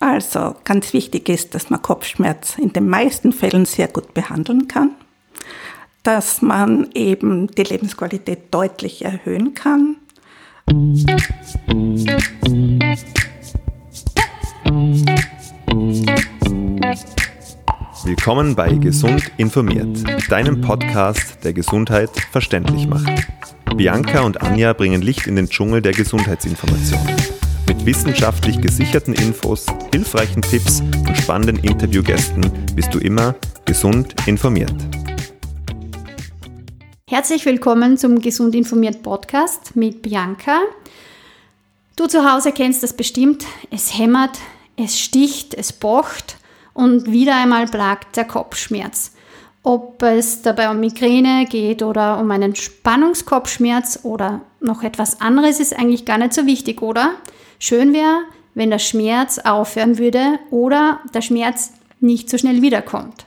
Also ganz wichtig ist, dass man Kopfschmerz in den meisten Fällen sehr gut behandeln kann, dass man eben die Lebensqualität deutlich erhöhen kann. Willkommen bei Gesund informiert, deinem Podcast, der Gesundheit verständlich macht. Bianca und Anja bringen Licht in den Dschungel der Gesundheitsinformation. Mit wissenschaftlich gesicherten Infos, hilfreichen Tipps und spannenden Interviewgästen bist du immer gesund informiert. Herzlich willkommen zum Gesund informiert Podcast mit Bianca. Du zu Hause kennst das bestimmt. Es hämmert, es sticht, es pocht und wieder einmal plagt der Kopfschmerz. Ob es dabei um Migräne geht oder um einen Spannungskopfschmerz oder noch etwas anderes, ist eigentlich gar nicht so wichtig, oder? Schön wäre, wenn der Schmerz aufhören würde oder der Schmerz nicht so schnell wiederkommt.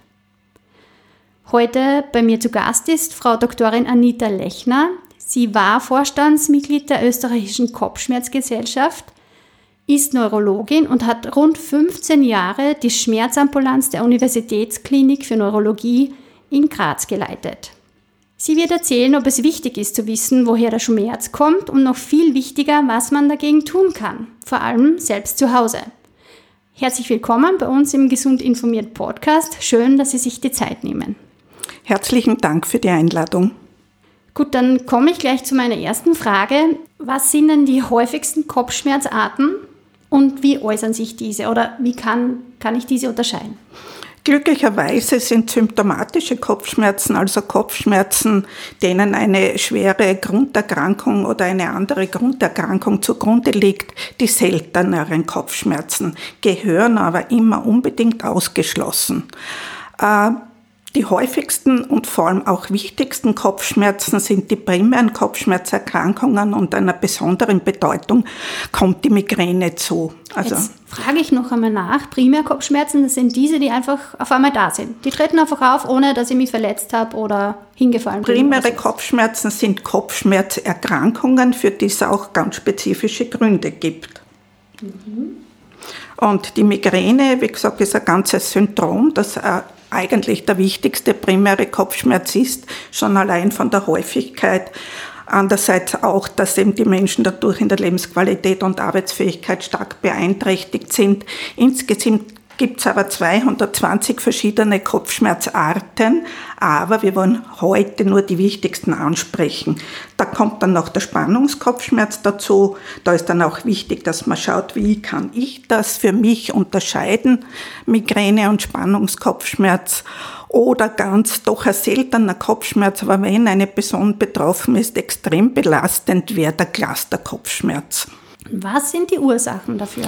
Heute bei mir zu Gast ist Frau Doktorin Anita Lechner. Sie war Vorstandsmitglied der österreichischen Kopfschmerzgesellschaft, ist Neurologin und hat rund 15 Jahre die Schmerzambulanz der Universitätsklinik für Neurologie in Graz geleitet. Sie wird erzählen, ob es wichtig ist zu wissen, woher der Schmerz kommt und noch viel wichtiger, was man dagegen tun kann, vor allem selbst zu Hause. Herzlich willkommen bei uns im Gesund informiert Podcast. Schön, dass Sie sich die Zeit nehmen. Herzlichen Dank für die Einladung. Gut, dann komme ich gleich zu meiner ersten Frage. Was sind denn die häufigsten Kopfschmerzarten und wie äußern sich diese oder wie kann, kann ich diese unterscheiden? Glücklicherweise sind symptomatische Kopfschmerzen, also Kopfschmerzen, denen eine schwere Grunderkrankung oder eine andere Grunderkrankung zugrunde liegt, die selteneren Kopfschmerzen, gehören aber immer unbedingt ausgeschlossen. Äh, die häufigsten und vor allem auch wichtigsten Kopfschmerzen sind die primären Kopfschmerzerkrankungen und einer besonderen Bedeutung kommt die Migräne zu. Also Jetzt frage ich noch einmal nach. Primärkopfschmerzen, das sind diese, die einfach auf einmal da sind. Die treten einfach auf, ohne dass ich mich verletzt habe oder hingefallen bin. Primäre Kopfschmerzen sind Kopfschmerzerkrankungen, für die es auch ganz spezifische Gründe gibt. Mhm. Und die Migräne, wie gesagt, ist ein ganzes Syndrom, das eigentlich der wichtigste primäre Kopfschmerz ist, schon allein von der Häufigkeit. Andererseits auch, dass eben die Menschen dadurch in der Lebensqualität und Arbeitsfähigkeit stark beeinträchtigt sind. Insgesamt gibt es aber 220 verschiedene Kopfschmerzarten, aber wir wollen heute nur die wichtigsten ansprechen. Da kommt dann noch der Spannungskopfschmerz dazu. Da ist dann auch wichtig, dass man schaut, wie kann ich das für mich unterscheiden, Migräne und Spannungskopfschmerz oder ganz doch ein seltener Kopfschmerz, aber wenn eine Person betroffen ist, extrem belastend wäre der Clusterkopfschmerz. Was sind die Ursachen dafür?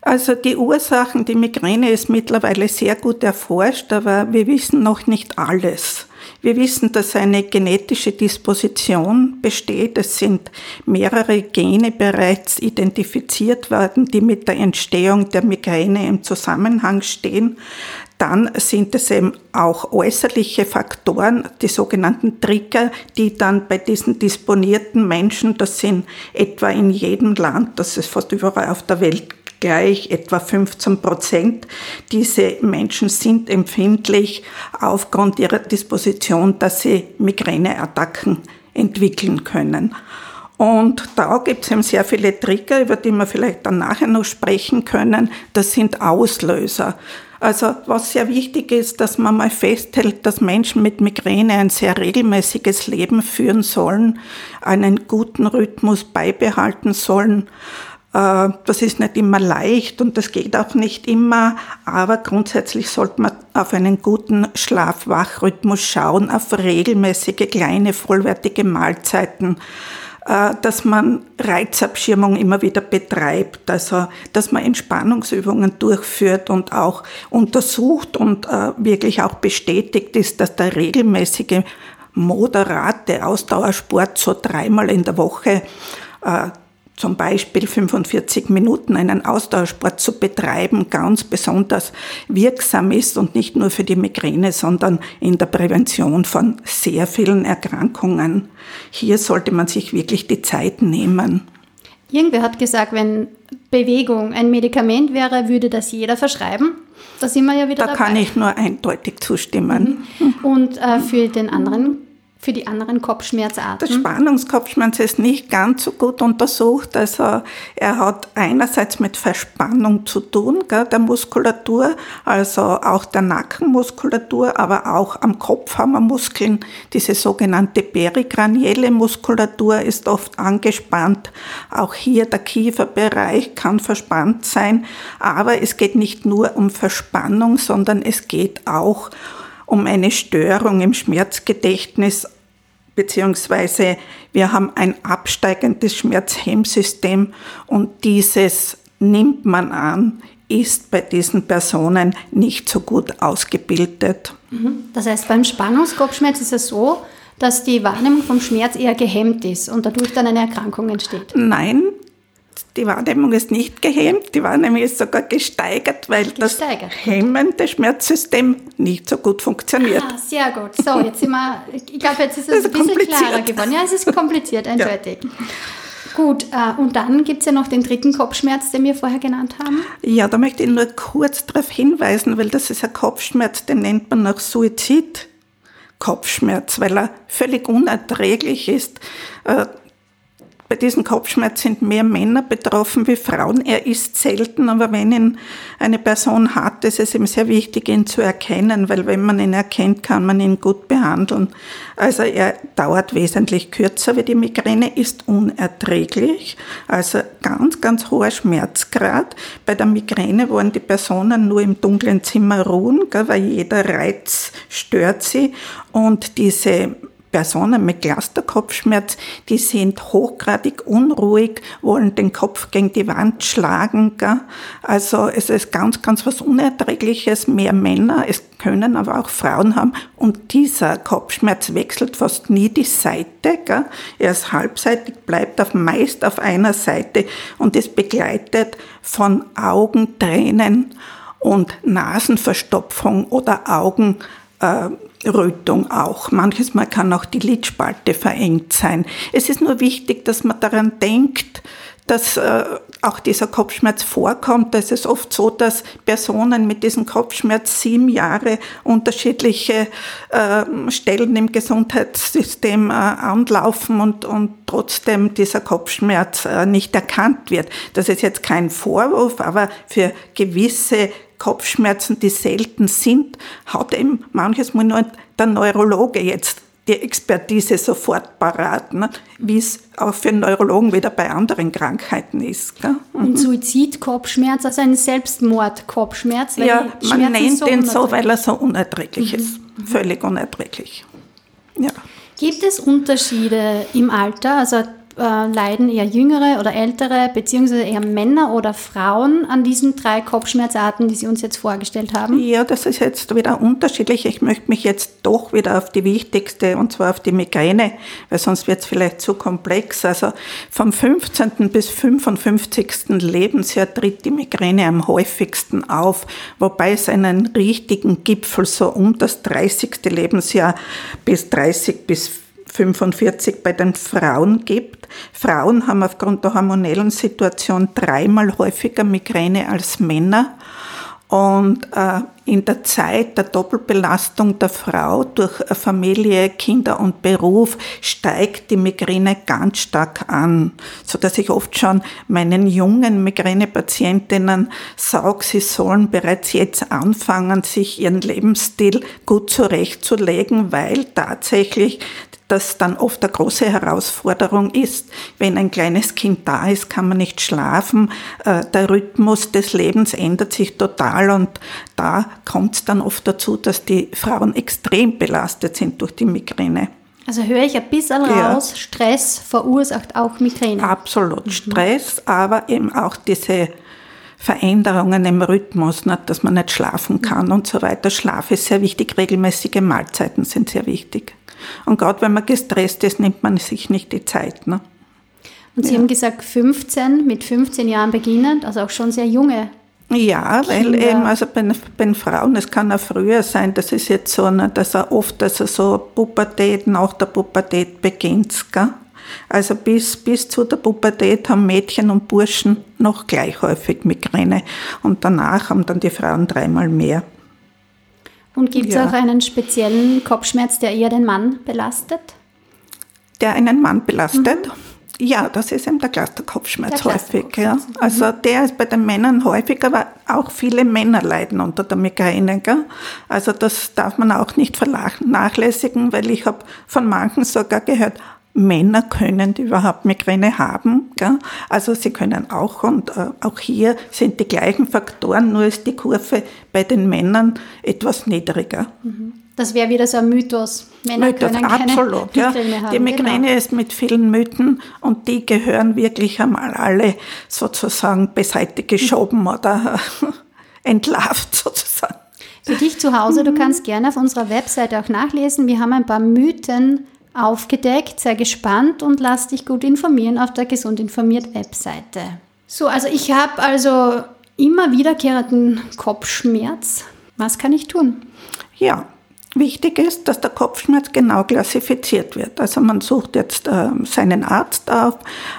Also die Ursachen, die Migräne ist mittlerweile sehr gut erforscht, aber wir wissen noch nicht alles. Wir wissen, dass eine genetische Disposition besteht. Es sind mehrere Gene bereits identifiziert worden, die mit der Entstehung der Migräne im Zusammenhang stehen. Dann sind es eben auch äußerliche Faktoren, die sogenannten Trigger, die dann bei diesen disponierten Menschen, das sind etwa in jedem Land, das ist fast überall auf der Welt gleich etwa 15 Prozent. Diese Menschen sind empfindlich aufgrund ihrer Disposition, dass sie Migräneattacken entwickeln können. Und da gibt es eben sehr viele Trigger, über die wir vielleicht dann nachher noch sprechen können. Das sind Auslöser. Also was sehr wichtig ist, dass man mal festhält, dass Menschen mit Migräne ein sehr regelmäßiges Leben führen sollen, einen guten Rhythmus beibehalten sollen das ist nicht immer leicht und das geht auch nicht immer, aber grundsätzlich sollte man auf einen guten Schlaf-Wach-Rhythmus schauen, auf regelmäßige kleine vollwertige Mahlzeiten, äh, dass man Reizabschirmung immer wieder betreibt, also dass man Entspannungsübungen durchführt und auch untersucht und äh, wirklich auch bestätigt ist, dass der regelmäßige moderate Ausdauersport so dreimal in der Woche zum Beispiel 45 Minuten einen Ausdauersport zu betreiben, ganz besonders wirksam ist und nicht nur für die Migräne, sondern in der Prävention von sehr vielen Erkrankungen. Hier sollte man sich wirklich die Zeit nehmen. Irgendwer hat gesagt, wenn Bewegung ein Medikament wäre, würde das jeder verschreiben. Da sind wir ja wieder Da dabei. kann ich nur eindeutig zustimmen. Und äh, für den anderen, für die anderen Kopfschmerzarten. Der Spannungskopfschmerz ist nicht ganz so gut untersucht. Also er hat einerseits mit Verspannung zu tun, gell, der Muskulatur, also auch der Nackenmuskulatur, aber auch am Kopf haben wir Muskeln. Diese sogenannte perikranielle Muskulatur ist oft angespannt. Auch hier der Kieferbereich kann verspannt sein. Aber es geht nicht nur um Verspannung, sondern es geht auch um eine Störung im Schmerzgedächtnis, beziehungsweise wir haben ein absteigendes Schmerzhemmsystem und dieses nimmt man an, ist bei diesen Personen nicht so gut ausgebildet. Das heißt, beim Spannungskopfschmerz ist es so, dass die Wahrnehmung vom Schmerz eher gehemmt ist und dadurch dann eine Erkrankung entsteht. Nein, die Wahrnehmung ist nicht gehemmt, die Wahrnehmung ist sogar gesteigert, weil Gesteigert, das hemmende Schmerzsystem nicht so gut funktioniert. Ah, sehr gut. So, jetzt sind wir, ich glaube, jetzt ist es ein bisschen klarer geworden. Ja, es ist kompliziert, eindeutig. Gut, äh, und dann gibt es ja noch den dritten Kopfschmerz, den wir vorher genannt haben. Ja, da möchte ich nur kurz darauf hinweisen, weil das ist ein Kopfschmerz, den nennt man auch Suizid-Kopfschmerz, weil er völlig unerträglich ist. Bei diesem Kopfschmerz sind mehr Männer betroffen wie Frauen. Er ist selten, aber wenn ihn eine Person hat, ist es ihm sehr wichtig, ihn zu erkennen, weil wenn man ihn erkennt, kann man ihn gut behandeln. Also er dauert wesentlich kürzer wie die Migräne, ist unerträglich, also ganz, ganz hoher Schmerzgrad. Bei der Migräne wollen die Personen nur im dunklen Zimmer ruhen, weil jeder Reiz stört sie und diese Personen mit Clusterkopfschmerz, die sind hochgradig unruhig, wollen den Kopf gegen die Wand schlagen. Gell? Also es ist ganz, ganz was Unerträgliches. Mehr Männer, es können aber auch Frauen haben. Und dieser Kopfschmerz wechselt fast nie die Seite. Gell? Er ist halbseitig, bleibt auf, meist auf einer Seite und ist begleitet von Augentränen und Nasenverstopfung oder Augen äh, Rötung auch. Manches Mal kann auch die Lidspalte verengt sein. Es ist nur wichtig, dass man daran denkt, dass äh, auch dieser Kopfschmerz vorkommt. Da ist es oft so, dass Personen mit diesem Kopfschmerz sieben Jahre unterschiedliche äh, Stellen im Gesundheitssystem äh, anlaufen und, und trotzdem dieser Kopfschmerz äh, nicht erkannt wird. Das ist jetzt kein Vorwurf, aber für gewisse Kopfschmerzen, die selten sind, hat eben manches Mal nur der Neurologe jetzt die Expertise sofort parat, ne? wie es auch für Neurologen wieder bei anderen Krankheiten ist. Gell? Und Suizidkopfschmerz, also ein Selbstmordkopfschmerz. Ja, man nennt so den so, weil er so unerträglich ist. Völlig unerträglich. Ja. Gibt es Unterschiede im Alter? Also äh, leiden eher jüngere oder ältere, beziehungsweise eher Männer oder Frauen an diesen drei Kopfschmerzarten, die Sie uns jetzt vorgestellt haben? Ja, das ist jetzt wieder unterschiedlich. Ich möchte mich jetzt doch wieder auf die wichtigste, und zwar auf die Migräne, weil sonst wird es vielleicht zu komplex. Also vom 15. bis 55. Lebensjahr tritt die Migräne am häufigsten auf, wobei es einen richtigen Gipfel so um das 30. Lebensjahr bis 30 bis 45 bei den Frauen gibt. Frauen haben aufgrund der hormonellen Situation dreimal häufiger Migräne als Männer. Und äh, in der Zeit der Doppelbelastung der Frau durch Familie, Kinder und Beruf steigt die Migräne ganz stark an, so dass ich oft schon meinen jungen Migränepatientinnen sage, sie sollen bereits jetzt anfangen, sich ihren Lebensstil gut zurechtzulegen, weil tatsächlich das dann oft eine große Herausforderung ist. Wenn ein kleines Kind da ist, kann man nicht schlafen. Äh, Der Rhythmus des Lebens ändert sich total und da kommt es dann oft dazu, dass die Frauen extrem belastet sind durch die Migräne. Also höre ich ein bisschen Ja. raus, Stress verursacht auch Migräne. Absolut Stress, aber eben auch diese Veränderungen im Rhythmus, nicht, dass man nicht schlafen kann und so weiter. Schlaf ist sehr wichtig, regelmäßige Mahlzeiten sind sehr wichtig. Und gerade wenn man gestresst ist, nimmt man sich nicht die Zeit. Ne? Und Sie haben gesagt, 15, mit 15 Jahren beginnend, also auch schon sehr junge. Ja, weil Kinder. eben, also bei, bei Frauen, es kann auch früher sein, das ist jetzt so, ne, dass er oft, also so Pubertät, nach der Pubertät beginnt, gell? Also bis, bis zu der Pubertät haben Mädchen und Burschen noch gleich häufig Migräne und danach haben dann die Frauen dreimal mehr. Und gibt es ja. auch einen speziellen Kopfschmerz, der eher den Mann belastet? Der einen Mann belastet? Mhm. Ja, das ist eben der Clusterkopfschmerz der häufig. Ja. Also der ist bei den Männern häufig, aber auch viele Männer leiden unter der Migräne. Gell? Also das darf man auch nicht vernachlässigen, weil ich habe von manchen sogar gehört, Männer können die überhaupt Migräne haben. Gell? Also sie können auch und äh, auch hier sind die gleichen Faktoren, nur ist die Kurve bei den Männern etwas niedriger. Mhm. Das wäre wieder so ein Mythos. Männer Mythos, können keine absolut. Ja. Haben. Die Migräne genau. ist mit vielen Mythen und die gehören wirklich einmal alle sozusagen beiseite geschoben mhm. oder entlarvt sozusagen. Für dich zu Hause, du kannst gerne auf unserer Webseite auch nachlesen. Wir haben ein paar Mythen aufgedeckt. Sei gespannt und lass dich gut informieren auf der Gesund informiert Webseite. So, also ich habe also immer wiederkehrenden Kopfschmerz. Was kann ich tun? Ja, Wichtig ist, dass der Kopfschmerz genau klassifiziert wird. Also man sucht jetzt äh, seinen Arzt auf.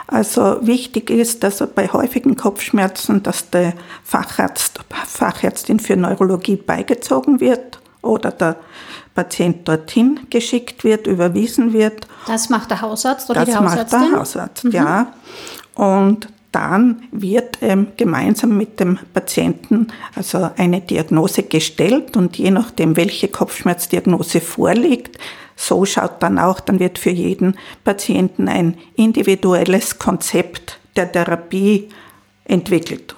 Also wichtig ist, dass bei häufigen Kopfschmerzen, dass der Facharzt, Fachärztin für Neurologie beigezogen wird oder der Patient dorthin geschickt wird, überwiesen wird. Das macht der Hausarzt oder das die Hausärztin? Das macht der Hausarzt, mhm. ja. Und dann wird ähm, gemeinsam mit dem Patienten also eine Diagnose gestellt und je nachdem, welche Kopfschmerzdiagnose vorliegt, so schaut dann auch, dann wird für jeden Patienten ein individuelles Konzept der Therapie entwickelt.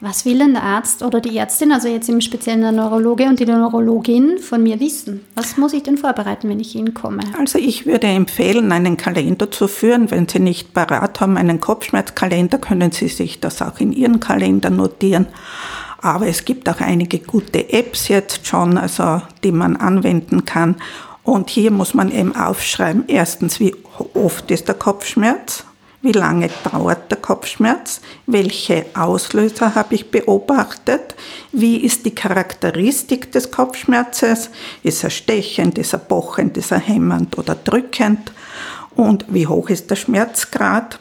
Was will denn der Arzt oder die Ärztin, also jetzt im Speziellen der Neurologe und die Neurologin, von mir wissen? Was muss ich denn vorbereiten, wenn ich hinkomme? Also ich würde empfehlen, einen Kalender zu führen. Wenn Sie nicht parat haben, einen Kopfschmerzkalender, können Sie sich das auch in Ihren Kalender notieren. Aber es gibt auch einige gute Apps jetzt schon, also die man anwenden kann. Und hier muss man eben aufschreiben, erstens, wie oft ist der Kopfschmerz wie lange dauert der Kopfschmerz? Welche Auslöser habe ich beobachtet? Wie ist die Charakteristik des Kopfschmerzes? Ist er stechend, ist er pochend, ist er hämmernd oder drückend? Und wie hoch ist der Schmerzgrad?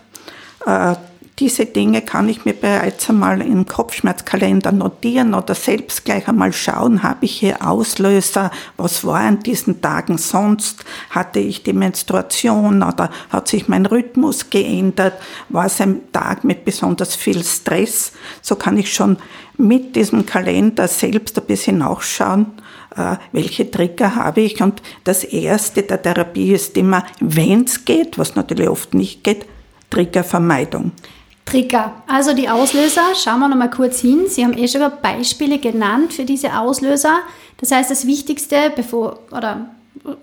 Diese Dinge kann ich mir bereits einmal im Kopfschmerzkalender notieren oder selbst gleich einmal schauen, habe ich hier Auslöser, was war an diesen Tagen sonst, hatte ich die Menstruation oder hat sich mein Rhythmus geändert, war es ein Tag mit besonders viel Stress, so kann ich schon mit diesem Kalender selbst ein bisschen nachschauen, äh, welche Trigger habe ich. Und das Erste der Therapie ist immer, wenn es geht, was natürlich oft nicht geht, Triggervermeidung. Trigger. Also die Auslöser, schauen wir nochmal kurz hin. Sie haben eh schon Beispiele genannt für diese Auslöser. Das heißt, das Wichtigste, bevor, oder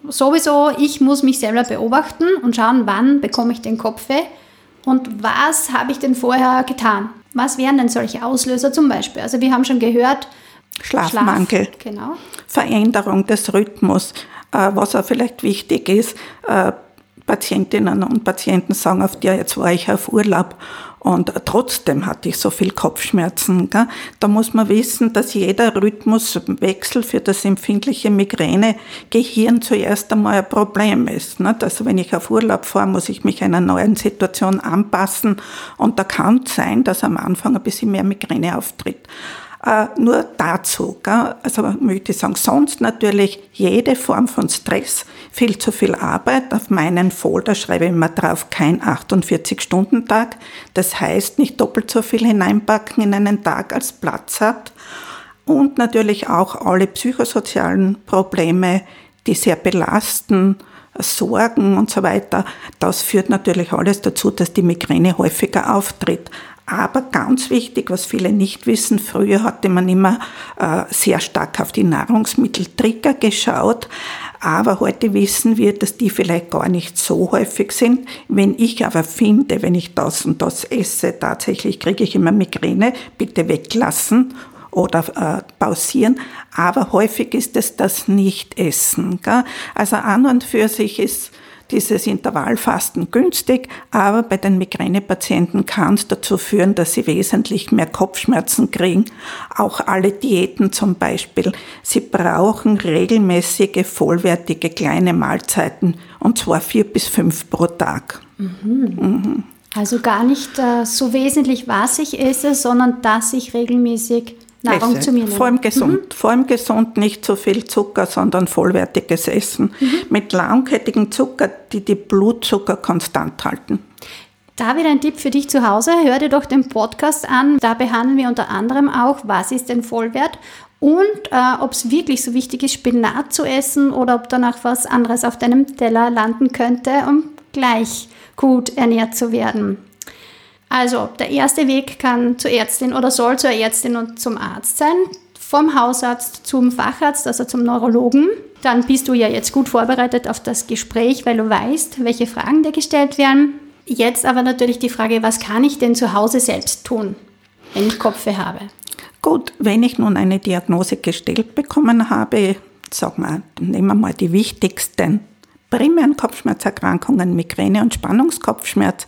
sowieso, ich muss mich selber beobachten und schauen, wann bekomme ich den Kopfweh und was habe ich denn vorher getan. Was wären denn solche Auslöser zum Beispiel? Also wir haben schon gehört, Schlafmangel, Schlaf, genau. Veränderung des Rhythmus, äh, was auch vielleicht wichtig ist, äh, Patientinnen und Patienten sagen oft, ja, jetzt war ich auf Urlaub und trotzdem hatte ich so viel Kopfschmerzen. Gell? Da muss man wissen, dass jeder Rhythmuswechsel für das empfindliche Migräne-Gehirn zuerst einmal ein Problem ist. Nicht? Also wenn ich auf Urlaub fahre, muss ich mich einer neuen Situation anpassen und da kann es sein, dass am Anfang ein bisschen mehr Migräne auftritt. Äh, nur dazu. Gell? Also möchte ich sagen, sonst natürlich jede Form von Stress, viel zu viel Arbeit. Auf meinen Folder schreibe ich immer drauf, kein 48-Stunden-Tag. Das heißt, nicht doppelt so viel hineinpacken in einen Tag, als Platz hat. Und natürlich auch alle psychosozialen Probleme, die sehr belasten, Sorgen und so weiter. Das führt natürlich alles dazu, dass die Migräne häufiger auftritt. Aber ganz wichtig, was viele nicht wissen, früher hatte man immer äh, sehr stark auf die Nahrungsmitteltrigger geschaut, aber heute wissen wir, dass die vielleicht gar nicht so häufig sind. Wenn ich aber finde, wenn ich das und das esse, tatsächlich kriege ich immer Migräne, bitte weglassen oder äh, pausieren. Aber häufig ist es das Nicht-Essen. Also an und für sich ist dieses Intervallfasten günstig, aber bei den Migränepatienten kann es dazu führen, dass sie wesentlich mehr Kopfschmerzen kriegen. Auch alle Diäten zum Beispiel. Sie brauchen regelmäßige, vollwertige kleine Mahlzeiten und zwar vier bis fünf pro Tag. Mhm. Mhm. Also gar nicht äh, so wesentlich, was ich esse, sondern dass ich regelmäßig Nahrung zu mir. Vor allem gesund. Mhm. Vor allem gesund, nicht zu viel Zucker, sondern vollwertiges Essen. Mhm. Mit langkettigem Zucker, die die Blutzucker konstant halten. Da wieder ein Tipp für dich zu Hause. Hör dir doch den Podcast an. Da behandeln wir unter anderem auch, was ist denn Vollwert und äh, ob es wirklich so wichtig ist, Spinat zu essen oder ob danach was anderes auf deinem Teller landen könnte, um gleich gut ernährt zu werden. Also, der erste Weg kann zur Ärztin oder soll zur Ärztin und zum Arzt sein. Vom Hausarzt zum Facharzt, also zum Neurologen. Dann bist du ja jetzt gut vorbereitet auf das Gespräch, weil du weißt, welche Fragen dir gestellt werden. Jetzt aber natürlich die Frage, was kann ich denn zu Hause selbst tun, wenn ich Kopfweh habe? Gut, wenn ich nun eine Diagnose gestellt bekommen habe, sag mal, nehmen wir mal die wichtigsten primären Kopfschmerzerkrankungen, Migräne und Spannungskopfschmerz.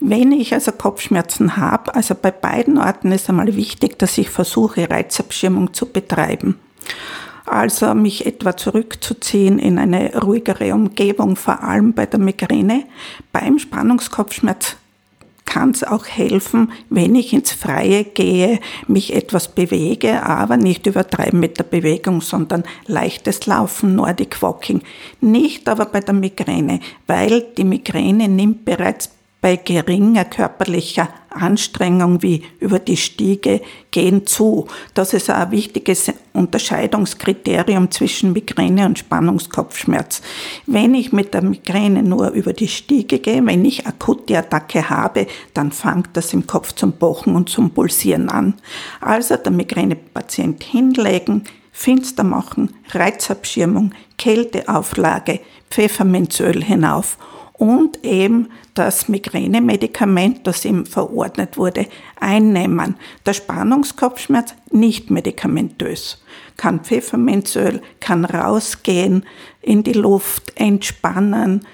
Wenn ich also Kopfschmerzen habe, also bei beiden Orten ist einmal wichtig, dass ich versuche, Reizabschirmung zu betreiben. Also mich etwa zurückzuziehen in eine ruhigere Umgebung, vor allem bei der Migräne. Beim Spannungskopfschmerz kann es auch helfen, wenn ich ins Freie gehe, mich etwas bewege, aber nicht übertreiben mit der Bewegung, sondern leichtes Laufen, Nordic Walking. Nicht aber bei der Migräne, weil die Migräne nimmt bereits bei geringer körperlicher Anstrengung wie über die Stiege gehen zu. Das ist ein wichtiges Unterscheidungskriterium zwischen Migräne und Spannungskopfschmerz. Wenn ich mit der Migräne nur über die Stiege gehe, wenn ich akute Attacke habe, dann fängt das im Kopf zum Pochen und zum Pulsieren an. Also der Migränepatient hinlegen, finster machen, Reizabschirmung, Kälteauflage, Pfefferminzöl hinauf und eben das Migränemedikament, das ihm verordnet wurde, einnehmen. Der Spannungskopfschmerz nicht medikamentös. Kann Pfefferminzöl, kann rausgehen in die Luft, entspannen,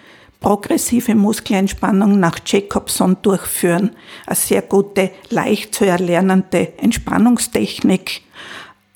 progressive Muskelentspannung nach Jacobson durchführen. Eine sehr gute, leicht zu erlernende Entspannungstechnik,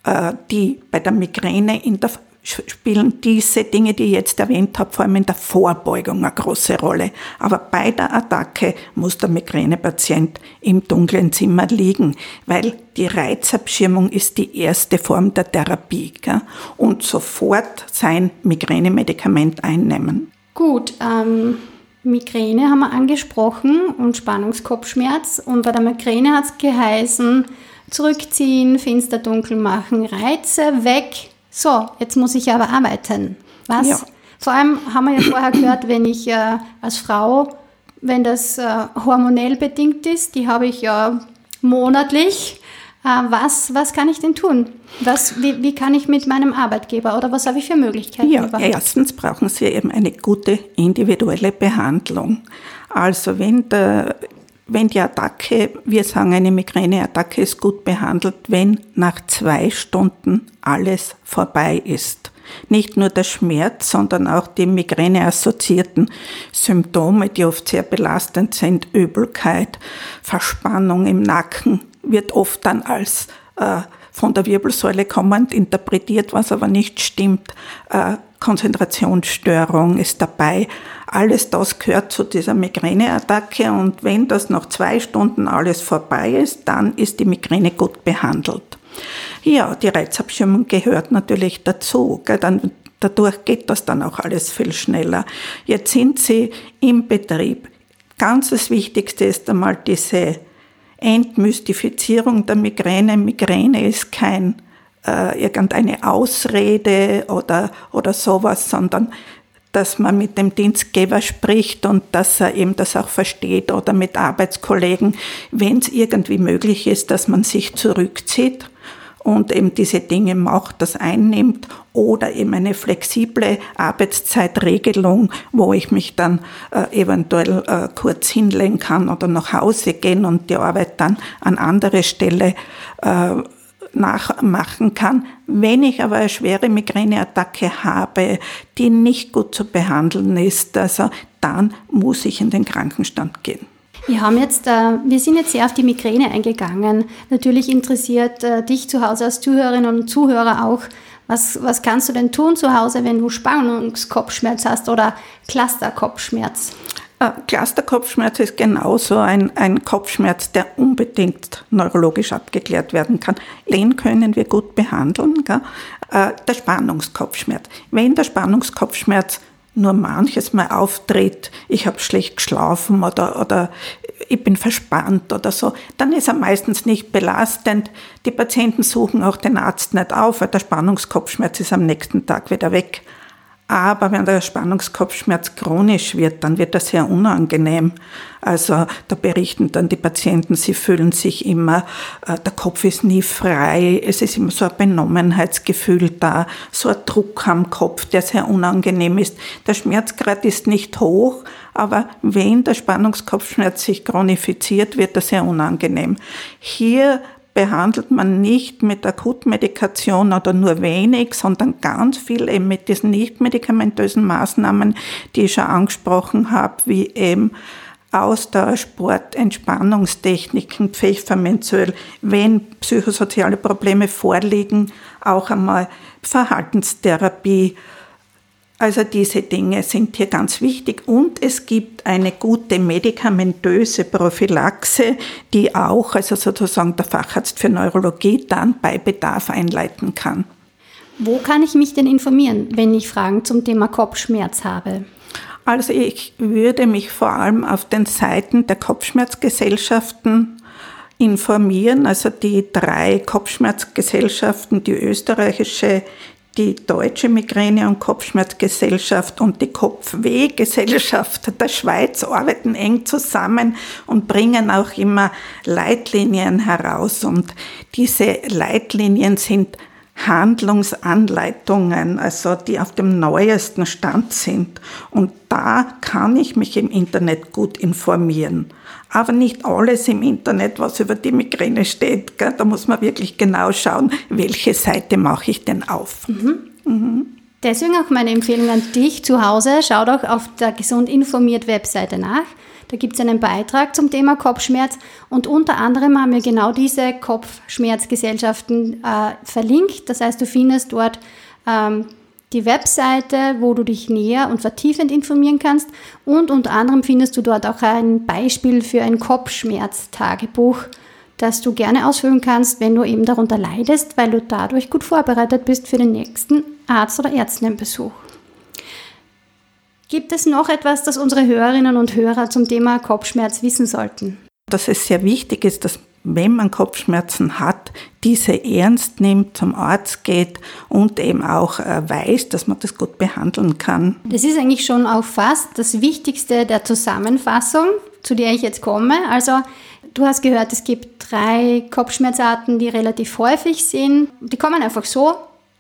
äh, die bei der Migräne in der spielen diese Dinge, die ich jetzt erwähnt habe, vor allem in der Vorbeugung eine große Rolle. Aber bei der Attacke muss der Migränepatient im dunklen Zimmer liegen, weil die Reizabschirmung ist die erste Form der Therapie. Gell? Und sofort sein Migränemedikament einnehmen. Gut, ähm, Migräne haben wir angesprochen und Spannungskopfschmerz. Und bei der Migräne hat es geheißen, zurückziehen, Fenster dunkel machen, Reize weg, so, jetzt muss ich aber arbeiten. Was? Ja. Vor allem haben wir ja vorher gehört, wenn ich äh, als Frau, wenn das äh, hormonell bedingt ist, die habe ich ja monatlich. Äh, was, was kann ich denn tun? Was, wie, wie kann ich mit meinem Arbeitgeber oder was habe ich für Möglichkeiten? Ja, überhaupt? erstens brauchen Sie eben eine gute individuelle Behandlung. Also wenn der wenn die Attacke, wir sagen, eine Migräneattacke ist gut behandelt, wenn nach zwei Stunden alles vorbei ist. Nicht nur der Schmerz, sondern auch die Migräne-assoziierten Symptome, die oft sehr belastend sind, Übelkeit, Verspannung im Nacken, wird oft dann als äh, von der Wirbelsäule kommend interpretiert, was aber nicht stimmt. Äh, Konzentrationsstörung ist dabei. Alles das gehört zu dieser Migräneattacke und wenn das nach zwei Stunden alles vorbei ist, dann ist die Migräne gut behandelt. Ja, die Reizabschirmung gehört natürlich dazu. Dann, dadurch geht das dann auch alles viel schneller. Jetzt sind Sie im Betrieb. Ganz das Wichtigste ist einmal diese Entmystifizierung der Migräne. Migräne ist kein äh, irgendeine Ausrede oder, oder sowas, sondern dass man mit dem Dienstgeber spricht und dass er eben das auch versteht oder mit Arbeitskollegen, wenn es irgendwie möglich ist, dass man sich zurückzieht und eben diese Dinge macht, das einnimmt oder eben eine flexible Arbeitszeitregelung, wo ich mich dann äh, eventuell äh, kurz hinlegen kann oder nach Hause gehen und die Arbeit dann an andere Stelle äh, nachmachen kann. Wenn ich aber eine schwere Migräneattacke habe, die nicht gut zu behandeln ist, also dann muss ich in den Krankenstand gehen. Wir haben jetzt, äh, wir sind jetzt sehr auf die Migräne eingegangen. Natürlich interessiert äh, dich zu Hause als Zuhörerinnen und Zuhörer auch, was, was kannst du denn tun zu Hause, wenn du Spannungskopfschmerz hast oder Clusterkopfschmerz? Äh, Clusterkopfschmerz ist genauso ein, ein Kopfschmerz, der unbedingt neurologisch abgeklärt werden kann. Den können wir gut behandeln. Äh, der Spannungskopfschmerz. Wenn der Spannungskopfschmerz nur manches Mal auftritt, ich habe schlecht geschlafen oder, oder ich bin verspannt oder so, dann ist er meistens nicht belastend. Die Patienten suchen auch den Arzt nicht auf, weil der Spannungskopfschmerz ist am nächsten Tag wieder weg. Aber wenn der Spannungskopfschmerz chronisch wird, dann wird das sehr unangenehm. Also da berichten dann die Patienten, sie fühlen sich immer, äh, der Kopf ist nie frei, es ist immer so ein Benommenheitsgefühl da, so ein Druck am Kopf, der sehr unangenehm ist. Der Schmerzgrad ist nicht hoch, aber wenn der Spannungskopfschmerz sich chronifiziert, wird er sehr unangenehm. Hier behandelt man nicht mit Akutmedikation oder nur wenig, sondern ganz viel eben mit diesen nicht medikamentösen Maßnahmen, die ich schon angesprochen habe, wie eben Ausdauer, Sport, Entspannungstechniken, Pfefferminzöl, wenn psychosoziale Probleme vorliegen, auch einmal Verhaltenstherapie also diese Dinge sind hier ganz wichtig und es gibt eine gute medikamentöse Prophylaxe, die auch, also sozusagen der Facharzt für Neurologie, dann bei Bedarf einleiten kann. Wo kann ich mich denn informieren, wenn ich Fragen zum Thema Kopfschmerz habe? Also ich würde mich vor allem auf den Seiten der Kopfschmerzgesellschaften informieren, also die drei Kopfschmerzgesellschaften, die österreichische, die Deutsche Migräne- und Kopfschmerzgesellschaft und die Kopfwehgesellschaft der Schweiz arbeiten eng zusammen und bringen auch immer Leitlinien heraus. Und diese Leitlinien sind Handlungsanleitungen, also die auf dem neuesten Stand sind. Und da kann ich mich im Internet gut informieren. Aber nicht alles im Internet, was über die Migräne steht. Da muss man wirklich genau schauen, welche Seite mache ich denn auf. Mhm. Mhm. Deswegen auch meine Empfehlung an dich zu Hause. Schau doch auf der Gesund informiert Webseite nach. Da gibt es einen Beitrag zum Thema Kopfschmerz und unter anderem haben wir genau diese Kopfschmerzgesellschaften äh, verlinkt. Das heißt, du findest dort ähm, die Webseite, wo du dich näher und vertiefend informieren kannst und unter anderem findest du dort auch ein Beispiel für ein Kopfschmerztagebuch, das du gerne ausfüllen kannst, wenn du eben darunter leidest, weil du dadurch gut vorbereitet bist für den nächsten Arzt- oder Ärztinnenbesuch. Gibt es noch etwas, das unsere Hörerinnen und Hörer zum Thema Kopfschmerz wissen sollten? Dass es sehr wichtig ist, dass wenn man Kopfschmerzen hat, diese ernst nimmt, zum Arzt geht und eben auch äh, weiß, dass man das gut behandeln kann. Das ist eigentlich schon auch fast das Wichtigste der Zusammenfassung, zu der ich jetzt komme. Also du hast gehört, es gibt drei Kopfschmerzarten, die relativ häufig sind. Die kommen einfach so,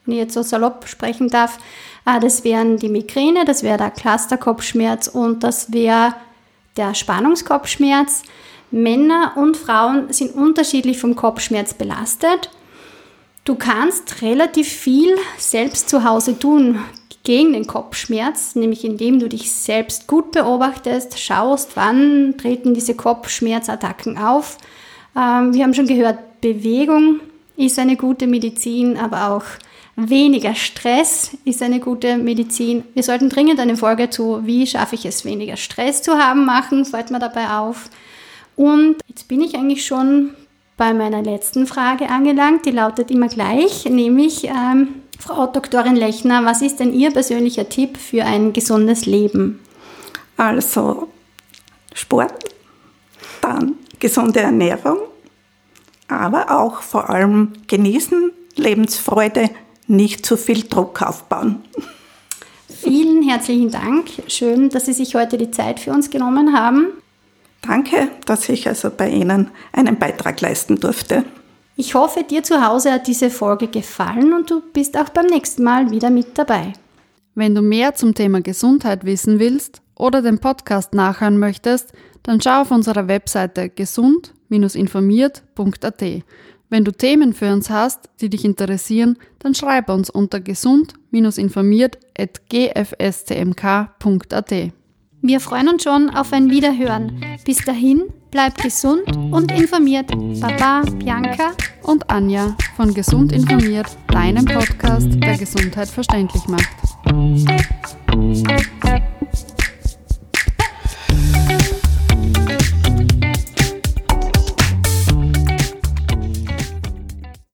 wenn ich jetzt so salopp sprechen darf. Ah, das wären die Migräne, das wäre der Clusterkopfschmerz und das wäre der Spannungskopfschmerz. Männer und Frauen sind unterschiedlich vom Kopfschmerz belastet. Du kannst relativ viel selbst zu Hause tun gegen den Kopfschmerz, nämlich indem du dich selbst gut beobachtest, schaust, wann treten diese Kopfschmerzattacken auf. Ähm, wir haben schon gehört, Bewegung ist eine gute Medizin, aber auch Weniger Stress ist eine gute Medizin. Wir sollten dringend eine Folge zu, wie schaffe ich es, weniger Stress zu haben, machen, fällt mir dabei auf. Und jetzt bin ich eigentlich schon bei meiner letzten Frage angelangt. Die lautet immer gleich, nämlich ähm, Frau Doktorin Lechner, was ist denn Ihr persönlicher Tipp für ein gesundes Leben? Also Sport, dann gesunde Ernährung, aber auch vor allem genießen, Lebensfreude, nicht zu viel Druck aufbauen. Vielen herzlichen Dank. Schön, dass Sie sich heute die Zeit für uns genommen haben. Danke, dass ich also bei Ihnen einen Beitrag leisten durfte. Ich hoffe, dir zu Hause hat diese Folge gefallen und du bist auch beim nächsten Mal wieder mit dabei. Wenn du mehr zum Thema Gesundheit wissen willst oder den Podcast nachhören möchtest, dann schau auf unserer Webseite gesund-informiert.at Wenn du Themen für uns hast, die dich interessieren, dann schreib uns unter gesund-informiert.gfstmk.at. Wir freuen uns schon auf ein Wiederhören. Bis dahin, bleib gesund und informiert. Baba, Bianca und Anja von Gesund informiert, deinem Podcast, der Gesundheit verständlich macht.